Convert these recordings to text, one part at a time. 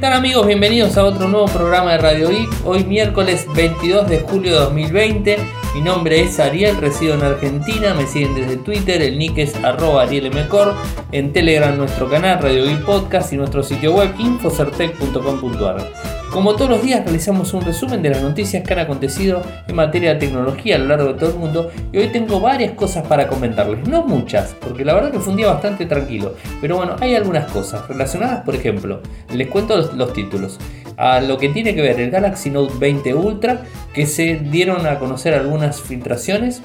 ¿Qué amigos? Bienvenidos a otro nuevo programa de Radio Geek. Hoy miércoles 22 de julio de 2020. Mi nombre es Ariel, resido en Argentina. Me siguen desde Twitter, el nick es arroba arielmcor. En Telegram nuestro canal Radio Geek Podcast y nuestro sitio web infocertec.com.ar. Como todos los días realizamos un resumen de las noticias que han acontecido en materia de tecnología a lo largo de todo el mundo y hoy tengo varias cosas para comentarles, no muchas, porque la verdad que fue un día bastante tranquilo, pero bueno, hay algunas cosas relacionadas, por ejemplo, les cuento los, títulos, a lo que tiene que ver el Galaxy Note 20 Ultra, que se dieron a conocer algunas filtraciones,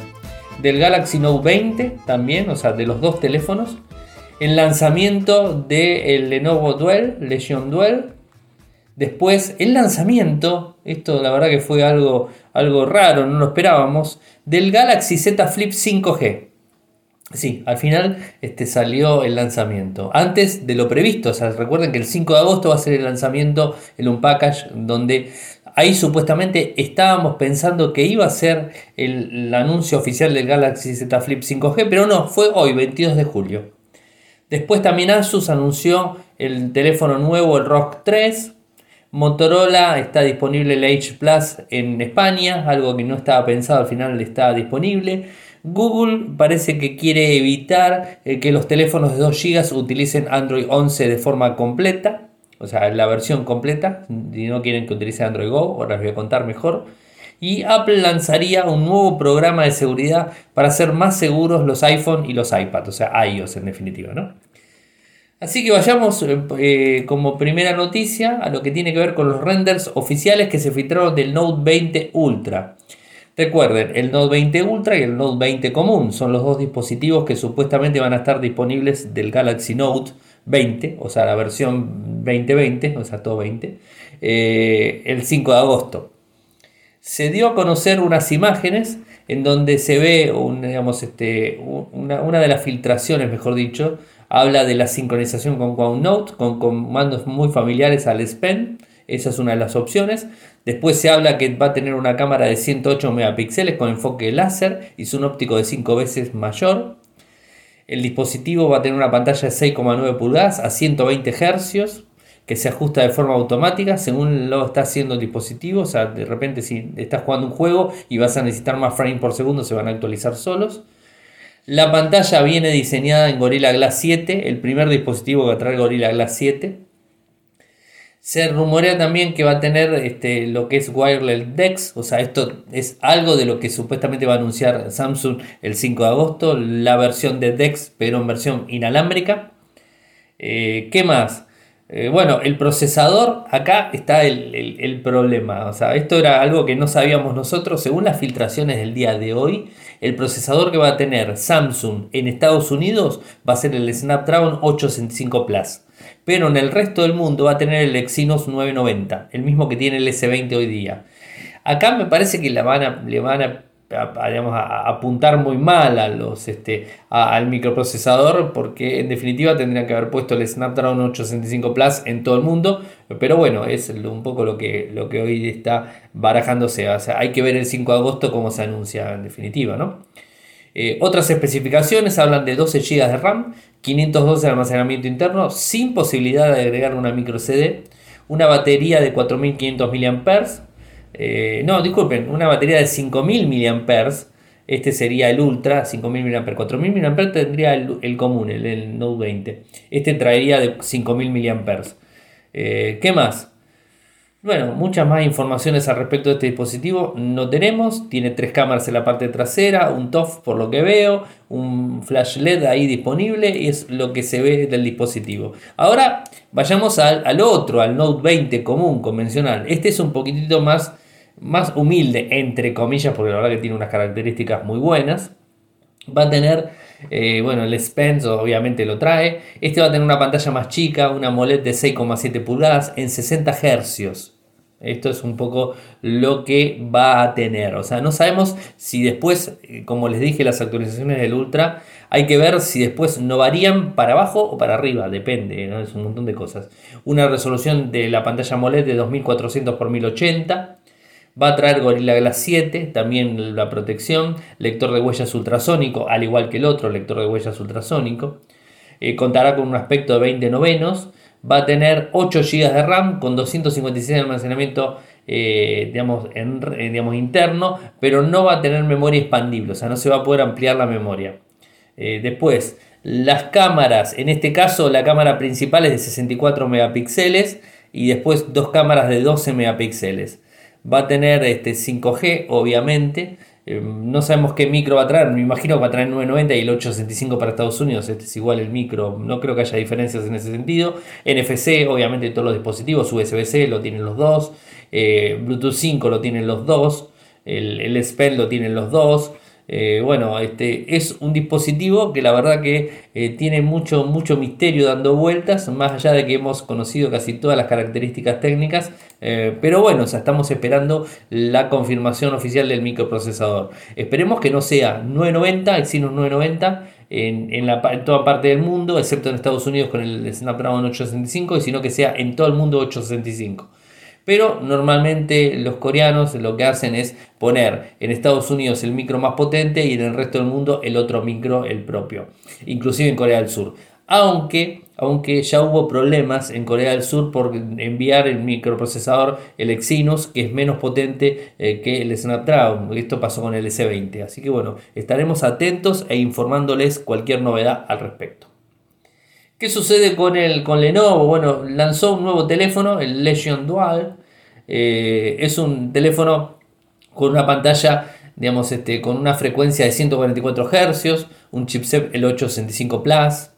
del Galaxy Note 20 también, o sea, de los dos teléfonos, el lanzamiento del Lenovo Duel, Legion Duel, Después, el lanzamiento, esto la verdad que fue algo, algo raro, no lo esperábamos, del Galaxy Z Flip 5G. Sí, al final este, salió el lanzamiento. Antes de lo previsto, o sea, recuerden que el 5 de agosto va a ser el lanzamiento en un package donde ahí supuestamente estábamos pensando que iba a ser el, el anuncio oficial del Galaxy Z Flip 5G, pero no, fue hoy, 22 de julio. Después también Asus anunció el teléfono nuevo, el ROG 3, Motorola está disponible el H Plus en España, algo que no estaba pensado, al final está disponible. Google parece que quiere evitar eh, que los teléfonos de 2 GB utilicen Android 11 de forma completa, o sea, la versión completa, si no quieren que utilice Android Go, ahora les voy a contar mejor. Y Apple lanzaría un nuevo programa de seguridad para hacer más seguros los iPhone y los iPad, o sea, iOS en definitiva, ¿no? Así que vayamos eh, como primera noticia a lo que tiene que ver con los renders oficiales que se filtraron del Note 20 Ultra. Recuerden, el Note 20 Ultra y el Note 20 común son los dos dispositivos que supuestamente van a estar disponibles del Galaxy Note 20, o sea, la versión 2020, o sea, todo 20, eh, el 5 de agosto. Se dio a conocer unas imágenes en donde se ve digamos, este, una de las filtraciones, mejor dicho, Habla de la sincronización con OneNote, con comandos muy familiares al S Pen. Esa es una de las opciones. Después se habla que va a tener una cámara de 108 megapíxeles con enfoque láser y un óptico de 5 veces mayor. El dispositivo va a tener una pantalla de 6,9 pulgadas a 120 Hz que se ajusta de forma automática según lo está haciendo el dispositivo. O sea, de repente si estás jugando un juego y vas a necesitar más frames por segundo, se van a actualizar solos. La pantalla viene diseñada en Gorilla Glass 7, el primer dispositivo que trae Gorilla Glass 7. Se rumorea también que va a tener este, lo que es Wireless DeX, o sea, esto es algo de lo que supuestamente va a anunciar Samsung el 5 de agosto, la versión de DeX, pero en versión inalámbrica. Eh, ¿Qué más? Eh, bueno, el procesador, acá está el, problema. O sea, esto era algo que no sabíamos nosotros. Según las filtraciones del día de hoy, el procesador que va a tener Samsung en Estados Unidos va a ser el Snapdragon 865 Plus. Pero en el resto del mundo va a tener el Exynos 990, el mismo que tiene el S20 hoy día. Acá me parece que le van a, le van a a, apuntar muy mal a los, este, al microprocesador porque en definitiva tendrían que haber puesto el Snapdragon 865 Plus en todo el mundo, pero bueno, es un poco lo que, lo que hoy está barajándose, o sea, hay que ver el 5 de agosto cómo se anuncia en definitiva, ¿no? Eh, otras especificaciones hablan de 12 GB de RAM, 512 de almacenamiento interno, sin posibilidad de agregar una micro CD, una batería de 4500 mAh, eh, no, disculpen, una batería de 5000 mAh. Este sería el Ultra, 5000 mAh. 4000 mAh tendría el, común, el, Note 20. Este traería de 5000 mAh. Eh, ¿Qué más? Bueno, muchas más informaciones al respecto de este dispositivo no tenemos. Tiene tres cámaras en la parte trasera, un TOF por lo que veo, un flash LED ahí disponible y es lo que se ve del dispositivo. Ahora vayamos al, al otro, al Note 20 común, convencional. Este es un poquitito más más humilde, entre comillas, porque la verdad que tiene unas características muy buenas. Va a tener, eh, bueno, el Spence obviamente lo trae. Este va a tener una pantalla más chica, una AMOLED de 6,7 pulgadas en 60 Hz. Esto es un poco lo que va a tener. O sea, no sabemos si después, eh, como les dije, las actualizaciones del Ultra, hay que ver si después no varían para abajo o para arriba. Depende, es un montón de cosas. Una resolución de la pantalla AMOLED de 2400 x 1080 Va a traer Gorilla Glass 7, también la protección, lector de huellas ultrasónico, al igual que el otro lector de huellas ultrasónico. Eh, contará con un aspecto de 20 novenos, va a tener 8 GB de RAM con 256 de almacenamiento eh, digamos, en, eh, digamos, interno, pero no va a tener memoria expandible, o sea, no se va a poder ampliar la memoria. Después, las cámaras, en este caso la cámara principal es de 64 megapíxeles y después dos cámaras de 12 megapíxeles. Va a tener este 5G, obviamente. no sabemos qué micro va a traer, me imagino que va a traer 990 y el 865 para Estados Unidos, este es igual el micro, no creo que haya diferencias en ese sentido. NFC, obviamente todos los dispositivos, USB-C lo tienen los dos. Eh, Bluetooth 5 lo tienen los dos, el, el S lo tienen los dos. Eh, bueno, este es un dispositivo que la verdad que eh, tiene mucho, mucho misterio dando vueltas, más allá de que hemos conocido casi todas las características técnicas, pero bueno, estamos esperando la confirmación oficial del microprocesador. Esperemos que no sea 990, Exynos 990 en, en, en toda parte del mundo, excepto en Estados Unidos con el Snapdragon 865, sino que sea en todo el mundo 865. Pero normalmente los coreanos lo que hacen es poner en Estados Unidos el micro más potente y en el resto del mundo el otro micro, el propio. Inclusive en Corea del Sur. Aunque, aunque ya hubo problemas en Corea del Sur por enviar el microprocesador, el Exynos, que es menos potente eh, que el Snapdragon. Esto pasó con el S20. Así que bueno, estaremos atentos e informándoles cualquier novedad al respecto. ¿Qué sucede con, el, con Lenovo? Bueno, lanzó un nuevo teléfono, el Legion Dual. Eh, es un teléfono con una pantalla, digamos, este, con una frecuencia de 144 Hz, un chipset el 865 Plus,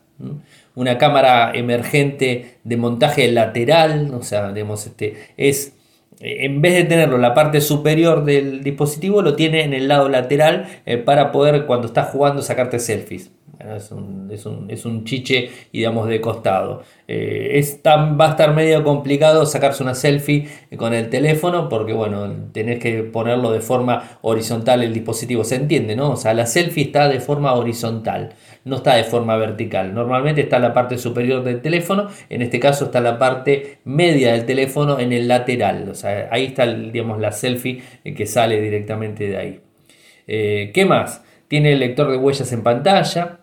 una cámara emergente de montaje lateral, o sea, digamos, este, es en vez de tenerlo en la parte superior del dispositivo, lo tiene en el lado lateral eh, para poder cuando estás jugando sacarte selfies. Es un, es, un, es un, chiche, digamos, de costado. Eh, es va a estar medio complicado sacarse una selfie con el teléfono porque, bueno, tenés que ponerlo de forma horizontal el dispositivo. Se entiende, ¿no? O sea, la selfie está de forma horizontal, no está de forma vertical. Normalmente está la parte superior del teléfono, en este caso está la parte media del teléfono en el lateral. O sea, ahí está, digamos, la selfie que sale directamente de ahí. Eh, ¿Qué más? Tiene el lector de huellas en pantalla.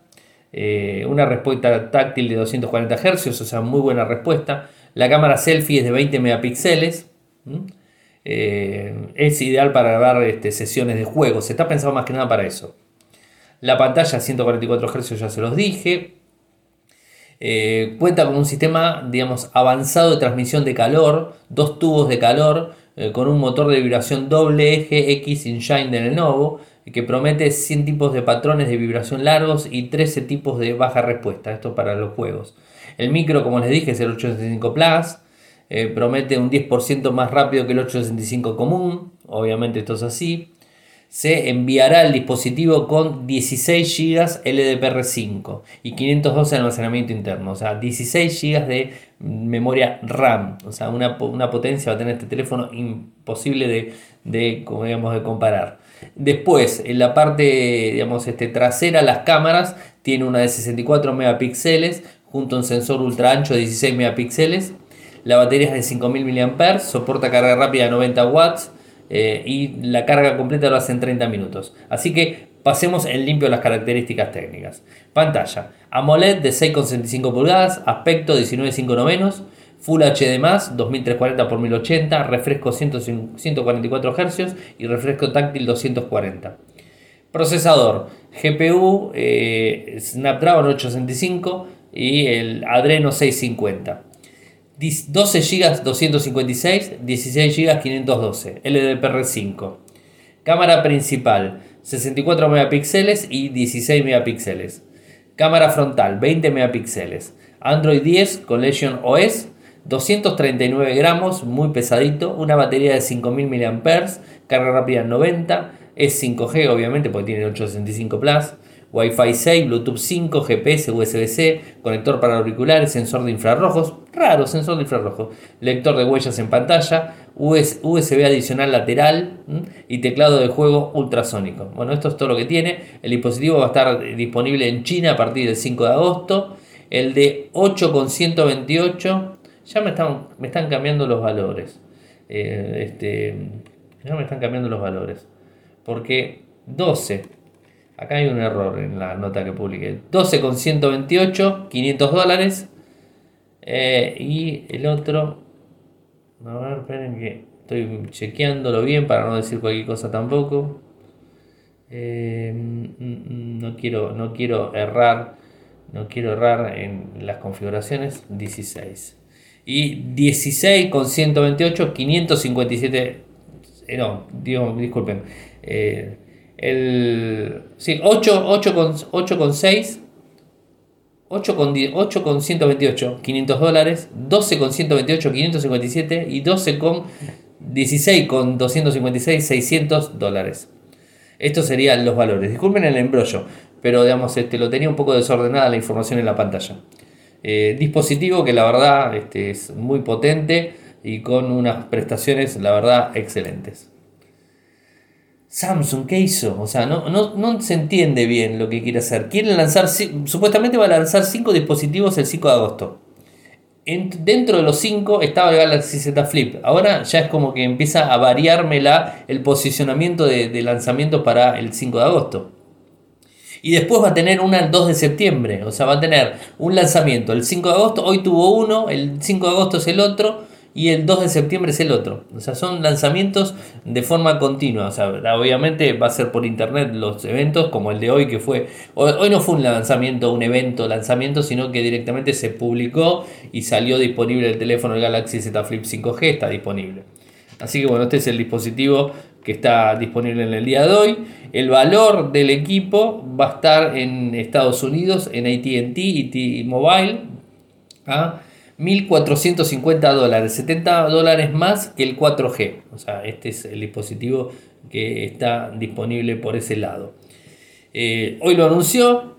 Eh, una respuesta táctil de 240 Hz, o sea, muy buena respuesta. La cámara selfie es de 20 megapíxeles. Eh, es ideal para grabar este, sesiones de juegos. Está pensado más que nada para eso. La pantalla 144 Hz ya se los dije. Eh, cuenta con un sistema, digamos, avanzado de transmisión de calor, dos tubos de calor, con un motor de vibración doble eje X Engine de Lenovo que promete 100 tipos de patrones de vibración largos y 13 tipos de baja respuesta, esto para los juegos. El micro, como les dije, es el 865 Plus, eh, promete un 10% más rápido que el 865 común, obviamente esto es así. Se enviará el dispositivo con 16 GB LDPR5 y 512 de almacenamiento interno, o sea, 16 GB de memoria RAM, o sea, una, potencia va a tener este teléfono imposible de, de, digamos, de comparar. Después, en la parte digamos, este, trasera, las cámaras, tiene una de 64 megapíxeles junto a un sensor ultra ancho de 16 megapíxeles. La batería es de 5000 mAh, soporta carga rápida de 90 watts eh, y la carga completa lo hace en 30 minutos. Así que pasemos en limpio las características técnicas. Pantalla AMOLED de 6,65 pulgadas, aspecto 19,5 novenos Full HD+, 2340 x 1080, refresco 144 Hz y refresco táctil 240. Procesador GPU eh, Snapdragon 865 y el Adreno 650. 12 GB 256, 16 GB 512, LDPR5. Cámara principal 64 megapíxeles y 16 megapíxeles. Cámara frontal 20 megapíxeles. Android 10 con OS 239 gramos, muy pesadito, una batería de 5000 mAh, carga rápida 90, es 5G obviamente porque tiene 865 Plus, Wi-Fi 6, Bluetooth 5, GPS, USB-C, conector para auriculares, sensor de infrarrojos, raro sensor de infrarrojos, lector de huellas en pantalla, USB adicional lateral y teclado de juego ultrasónico. Bueno, esto es todo lo que tiene. El dispositivo va a estar disponible en China a partir del 5 de agosto. El de 8,128 ya me están, me están cambiando los valores. Eh, este, ya me están cambiando los valores. Porque 12, acá hay un error en la nota que publiqué. 12 con 128, 500 dólares. Eh, y el otro, a ver, esperen que estoy chequeándolo bien para no decir cualquier cosa tampoco. Eh, no, quiero, no quiero errar, no quiero errar en las configuraciones. 16 y 16 con 128, 557. Eh, no, digo, disculpen. Eh, el, sí, 8, 8, con, 8 con 6, 8 con, 8 con 128, 500 dólares, 12 con 128, 557 y 12 con 16 con 256, 600 dólares. Estos serían los valores. Disculpen el embrollo, pero digamos, este, lo tenía un poco desordenada la información en la pantalla. Eh, dispositivo que la verdad este, es muy potente y con unas prestaciones la verdad excelentes. Samsung, ¿qué hizo? O sea, no, no, se entiende bien lo que quiere hacer. Quieren lanzar, supuestamente va a lanzar 5 dispositivos el 5 de agosto. dentro de los 5 estaba el Galaxy Z Flip. Ahora ya es como que empieza a variarme el posicionamiento de, de lanzamiento para el 5 de agosto. Y después va a tener una el 2 de septiembre. O sea, va a tener un lanzamiento el 5 de agosto. Hoy tuvo uno, el 5 de agosto es el otro. Y el 2 de septiembre es el otro. O sea, son lanzamientos de forma continua. O sea, obviamente va a ser por internet los eventos, como el de hoy, que fue. Hoy no fue un lanzamiento, un evento lanzamiento, sino que directamente se publicó y salió disponible el teléfono el Galaxy Z Flip 5G. Está disponible. Así que bueno, este es el dispositivo que está disponible en el día de hoy. El valor del equipo va a estar en Estados Unidos, en ATT y T-Mobile, a 1.450 dólares, 70 dólares más que el 4G. O sea, este es el dispositivo que está disponible por ese lado. Eh, hoy lo anunció,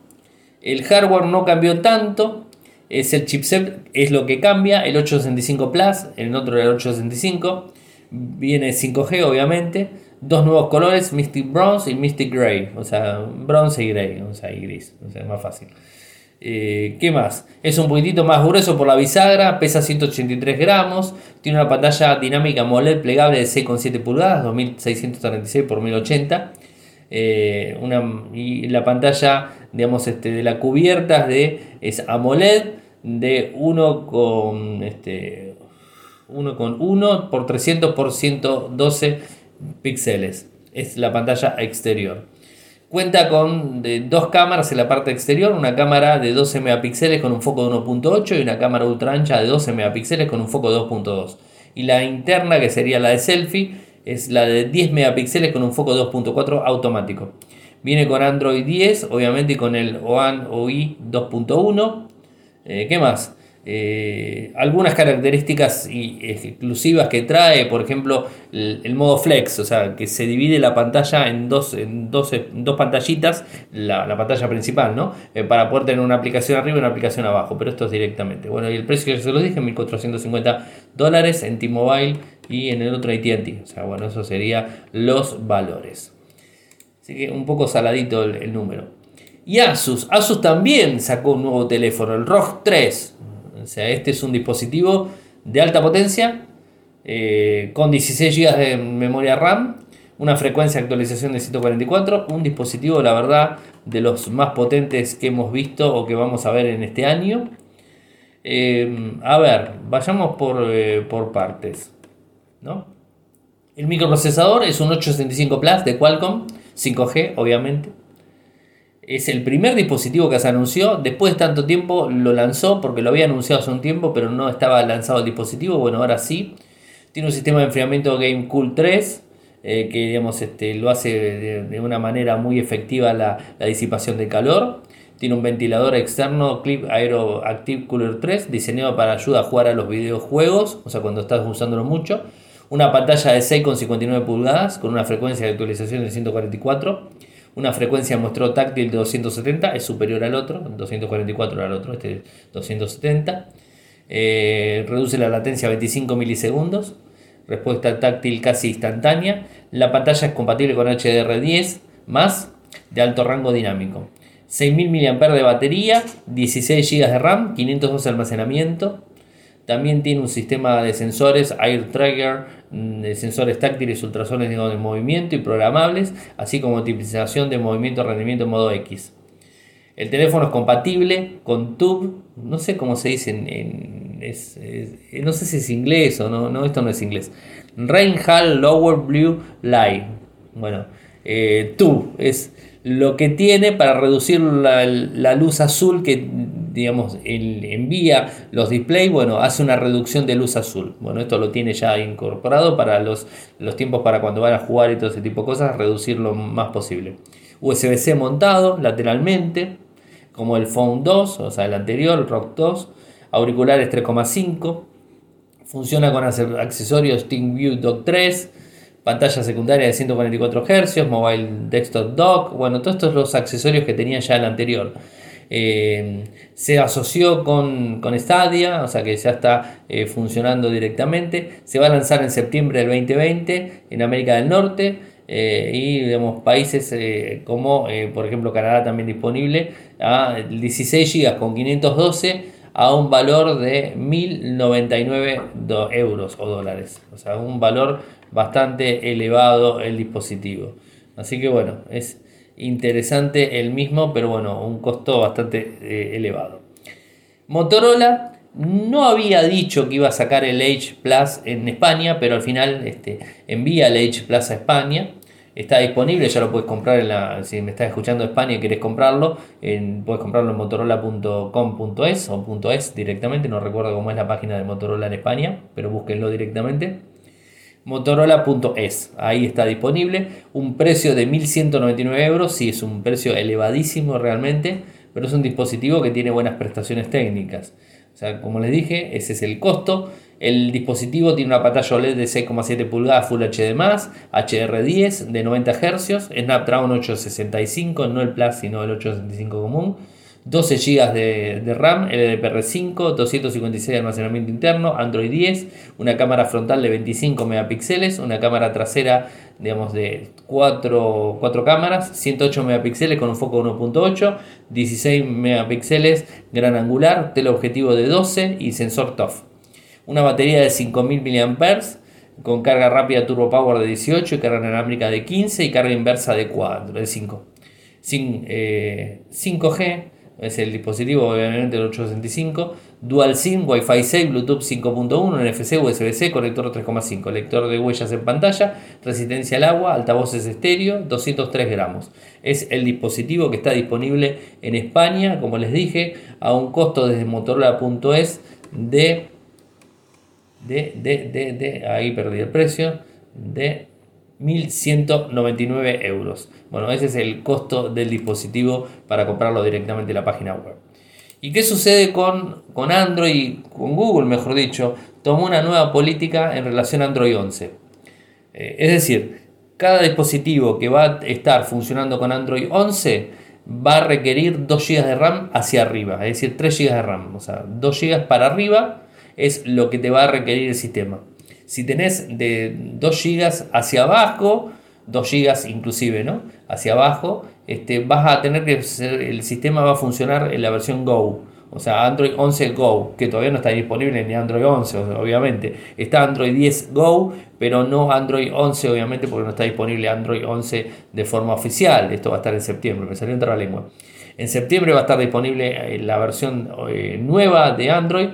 el hardware no cambió tanto, es el chipset, es lo que cambia, el 865 Plus, el otro era el 865 Viene 5G, obviamente. Dos nuevos colores, Mystic Bronze y Mystic Gray. O sea, bronce y gray. O sea, y gris. O sea, es más fácil. Eh, ¿Qué más? Es un poquitito más grueso por la bisagra, pesa 183 gramos, tiene una pantalla dinámica AMOLED plegable de 6,7 pulgadas, 2636 x 1080. una, y la pantalla, digamos, este, de la cubierta de, es AMOLED de 1 con este, 1,1 por 300 por 112 píxeles. Es la pantalla exterior. Cuenta con dos cámaras en la parte exterior, una cámara de 12 megapíxeles con un foco de 1.8 y una cámara ultra ancha de 12 megapíxeles con un foco de 2.2. Y la interna, que sería la de selfie, es la de 10 megapíxeles con un foco 2.4 automático. Viene con Android 10, obviamente, y con el One UI 2.1. ¿Qué más? Eh, algunas características exclusivas que trae, por ejemplo, el, modo flex, o sea, que se divide la pantalla en dos, en dos, dos pantallitas, la, pantalla principal, ¿no? Eh, para poder tener una aplicación arriba y una aplicación abajo, pero esto es directamente. Bueno, y el precio que se los dije, 1450 dólares en T-Mobile y en el otro ATT. O sea, bueno, eso sería los valores. Así que un poco saladito el, el número. Y Asus, Asus también sacó un nuevo teléfono, el ROG 3 o sea, este es un dispositivo de alta potencia eh, con 16 GB de memoria RAM, una frecuencia de actualización de 144, un dispositivo, la verdad, de los más potentes que hemos visto o que vamos a ver en este año. Eh, a ver, vayamos por, eh, por partes. ¿no? El microprocesador es un 865 Plus de Qualcomm, 5G obviamente. Es el primer dispositivo que se anunció. Después de tanto tiempo lo lanzó porque lo había anunciado hace un tiempo, pero no estaba lanzado el dispositivo. Bueno, ahora sí. Tiene un sistema de enfriamiento Game Cool 3 eh, que digamos, este, lo hace de, una manera muy efectiva la, disipación de calor. Tiene un ventilador externo Clip Aero Active Cooler 3 diseñado para ayudar a jugar a los videojuegos, o sea, cuando estás usándolo mucho. Una pantalla de 6,59 pulgadas con una frecuencia de actualización de 144 una frecuencia muestro táctil de 270 es superior al otro, 244 al otro, este 270. Eh, reduce la latencia a 25 milisegundos, respuesta táctil casi instantánea. La pantalla es compatible con HDR10 más de alto rango dinámico. 6000 mAh de batería, 16 GB de RAM, 512 de almacenamiento. También tiene un sistema de sensores Air de sensores táctiles ultrasónicos de movimiento y programables, así como optimización de movimiento rendimiento en modo X. El teléfono es compatible con TUB, no sé cómo se dice en, es, no sé si es inglés o no, no, esto no es inglés. Reinhard Lower Blue Light. Bueno, eh, tú es lo que tiene para reducir la, luz azul que digamos envía los displays, bueno, hace una reducción de luz azul. Bueno, esto lo tiene ya incorporado para los, los tiempos para cuando van a jugar y todo ese tipo de cosas, reducir lo más posible. USB-C montado lateralmente, como el Phone 2, o sea, el anterior, el Rock 2, auriculares 3,5, funciona con accesorios TeamView Dock 3, pantalla secundaria de 144 Hz, mobile desktop dock, bueno, todos estos los accesorios que tenía ya el anterior. Eh, se asoció con, con, Stadia, o sea que ya está eh, funcionando directamente. Se va a lanzar en septiembre del 2020 en América del Norte eh, y vemos países como por ejemplo Canadá también disponible a 16 GB con 512 a un valor de 1.099 euros o dólares. O sea, un valor bastante elevado el dispositivo. Así que bueno, es interesante el mismo, pero bueno, un costo bastante eh, elevado. Motorola no había dicho que iba a sacar el Edge Plus en España, pero al final este, envía el Edge Plus a España. Está disponible, ya lo puedes comprar en la. Si me estás escuchando de España y querés comprarlo, puedes comprarlo en motorola.com.es o .es directamente. No recuerdo cómo es la página de Motorola en España, pero búsquenlo directamente. Motorola.es, ahí está disponible. Un precio de 1199 euros, sí es un precio elevadísimo realmente, pero es un dispositivo que tiene buenas prestaciones técnicas. O sea, como les dije, ese es el costo. El dispositivo tiene una pantalla OLED de 6,7 pulgadas Full HD+, HDR10 de 90 Hz, Snapdragon 865, no el Plus sino el 865 común, 12 GB de, RAM, LDPR5, 256 de almacenamiento interno, Android 10, una cámara frontal de 25 megapíxeles, una cámara trasera digamos de 4, 4 cámaras, 108 megapíxeles con un foco 1.8, 16 megapíxeles gran angular, teleobjetivo de 12 y sensor TOF una batería de 5000 mAh con carga rápida Turbo Power de 18 y carga inalámbrica de 15 y carga inversa de 4, de 5. Sin, 5G, eh, es el dispositivo obviamente del 865, Dual SIM, Wi-Fi 6, Bluetooth 5.1, NFC, USB-C, conector 3.5, lector de huellas en pantalla, resistencia al agua, altavoces estéreo, 203 gramos. Es el dispositivo que está disponible en España, como les dije, a un costo desde motorola.es de de, de, de, de, ahí perdí el precio, de 1.199 euros. Bueno, ese es el costo del dispositivo para comprarlo directamente en la página web. ¿Y qué sucede con, con Android, con Google, mejor dicho? Tomó una nueva política en relación a Android 11. Eh, es decir, cada dispositivo que va a estar funcionando con Android 11 va a requerir 2 GB de RAM hacia arriba, es decir, 3 GB de RAM, o sea, 2 GB para arriba es lo que te va a requerir el sistema. Si tenés de 2 GB hacia abajo, 2 GB inclusive, ¿no? Hacia abajo, este, vas a tener que el sistema va a funcionar en la versión Go. O sea, Android 11 Go, que todavía no está disponible ni Android 11, obviamente. Está Android 10 Go, pero no Android 11, obviamente, porque no está disponible Android 11 de forma oficial. Esto va a estar en septiembre, me salió entre la lengua. En septiembre va a estar disponible eh, la versión eh, nueva de Android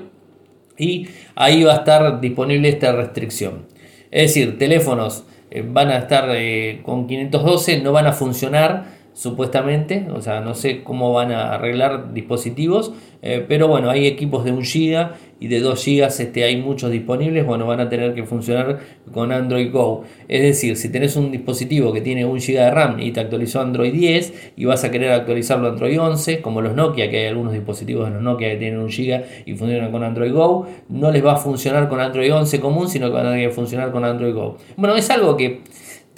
y ahí va a estar disponible esta restricción. Es decir, teléfonos eh, van a estar eh, con 512, no van a funcionar supuestamente, o sea, no sé cómo van a arreglar dispositivos, eh, pero bueno, hay equipos de 1 GB y de 2 GB este, hay muchos disponibles, bueno, van a tener que funcionar con Android Go. Es decir, si tenés un dispositivo que tiene 1 GB de RAM y te actualizó Android 10 y vas a querer actualizarlo a Android 11, como los Nokia, que hay algunos dispositivos de los Nokia que tienen 1 GB y funcionan con Android Go, no les va a funcionar con Android 11 común, sino que van a funcionar con Android Go. Bueno, es algo que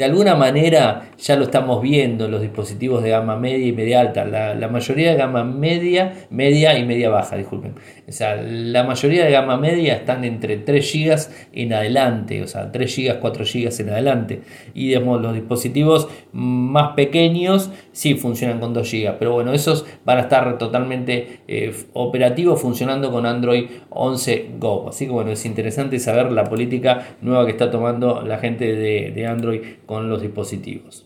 de alguna manera ya lo estamos viendo los dispositivos de gama media y media alta. La, mayoría de gama media, media y media baja, disculpen. O sea, la mayoría de gama media están entre 3 GB en adelante, o sea, 3 GB, 4 GB en adelante. Y los dispositivos más pequeños sí funcionan con 2 GB, pero bueno, esos van a estar totalmente eh, operativos funcionando con Android 11 Go. Así que bueno, es interesante saber la política nueva que está tomando la gente de Android con los dispositivos.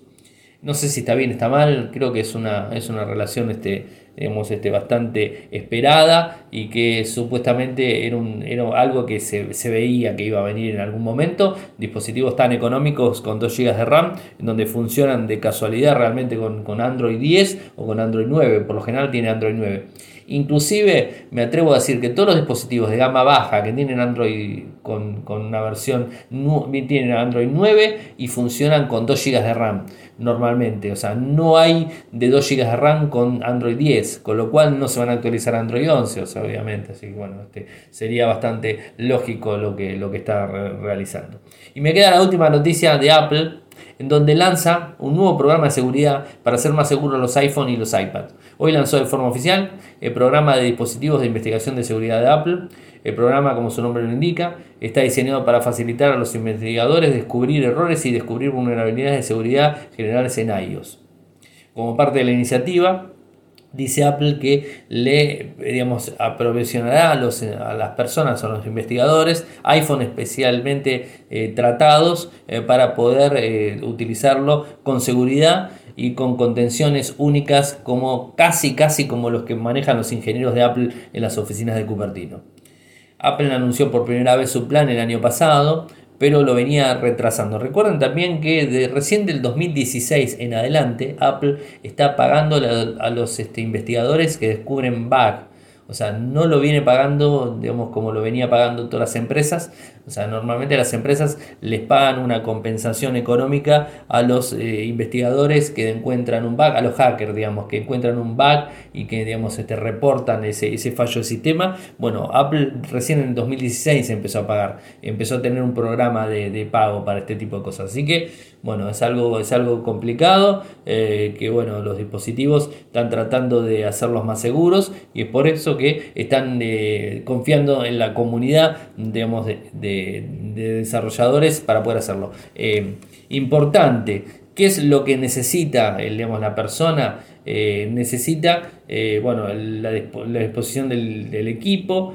no sé si está bien, está mal, creo que es una, es una relación este, digamos, este, bastante esperada y que supuestamente era, un, era algo que se, se, veía que iba a venir en algún momento. Dispositivos tan económicos con 2 GB de RAM, donde funcionan de casualidad realmente con, con Android 10 o con Android 9, por lo general tiene Android 9. Inclusive me atrevo a decir que todos los dispositivos de gama baja que tienen Android con, con una versión tienen Android 9 y funcionan con 2 GB de RAM normalmente. O sea, no hay de 2 GB de RAM con Android 10, con lo cual no se van a actualizar Android 11, o sea, obviamente. Así que bueno, este, sería bastante lógico lo que, lo que está realizando. Y me queda la última noticia de Apple, en donde lanza un nuevo programa de seguridad para hacer más seguros los iPhone y los iPad. Hoy lanzó de forma oficial el programa de dispositivos de investigación de seguridad de Apple. El programa, como su nombre lo indica, está diseñado para facilitar a los investigadores descubrir errores y descubrir vulnerabilidades de seguridad generales en iOS. Como parte de la iniciativa, dice Apple que le digamos, aprovisionará a, a las personas, a los investigadores, iPhone especialmente eh, tratados eh, para poder eh, utilizarlo con seguridad y con contenciones únicas como casi casi como los que manejan los ingenieros de Apple en las oficinas de Cupertino. Apple anunció por primera vez su plan el año pasado, pero lo venía retrasando. Recuerden también que de recién del 2016 en adelante Apple está pagando a los este, investigadores que descubren bugs o sea, no lo viene pagando, digamos, como lo venía pagando todas las empresas. O sea, normalmente las empresas les pagan una compensación económica a los eh, investigadores que encuentran un bug, a los hackers, digamos, que encuentran un bug y que, digamos, este, reportan ese, ese fallo del sistema. Bueno, Apple recién en 2016 empezó a pagar, empezó a tener un programa de, de pago para este tipo de cosas. Así que, bueno, es algo, es algo complicado, eh, que, bueno, los dispositivos están tratando de hacerlos más seguros y es por eso que están eh, confiando en la comunidad digamos, de, desarrolladores para poder hacerlo. Eh, importante, ¿qué es lo que necesita digamos, la persona? Eh, necesita bueno, la, disposición del, equipo,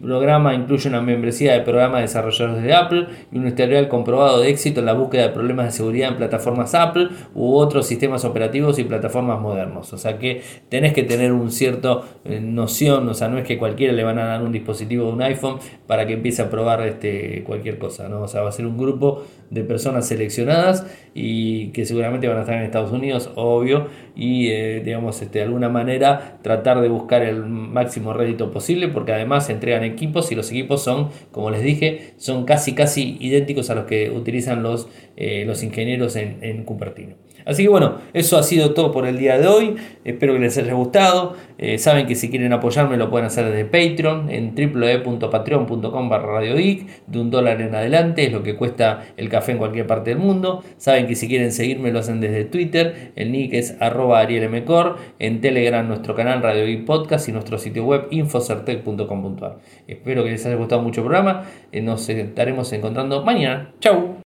programa incluye una membresía de programas de desarrolladores de Apple y un historial comprobado de éxito en la búsqueda de problemas de seguridad en plataformas Apple u otros sistemas operativos y plataformas modernos. O sea que tenés que tener un cierto eh, noción, o sea, no es que cualquiera le van a dar un dispositivo de un iPhone para que empiece a probar este, cualquier cosa, ¿no? O sea, va a ser un grupo de personas seleccionadas y que seguramente van a estar en Estados Unidos, obvio, y eh, digamos, este, de alguna manera tratar de buscar el máximo rédito posible porque además entregan equipos y los equipos son, como les dije, son casi casi idénticos a los que utilizan los, eh, los ingenieros en, en Cupertino. Así que bueno, eso ha sido todo por el día de hoy. Espero que les haya gustado. Eh, saben que si quieren apoyarme lo pueden hacer desde Patreon en www.patreon.com barra de un dólar en adelante, es lo que cuesta el café en cualquier parte del mundo. Saben que si quieren seguirme lo hacen desde Twitter, el nick es arroba arielmcor, en Telegram nuestro canal Radio Podcast y nuestro sitio web infocertec.com.ar. Espero que les haya gustado mucho el programa. Eh, nos estaremos encontrando mañana. Chau.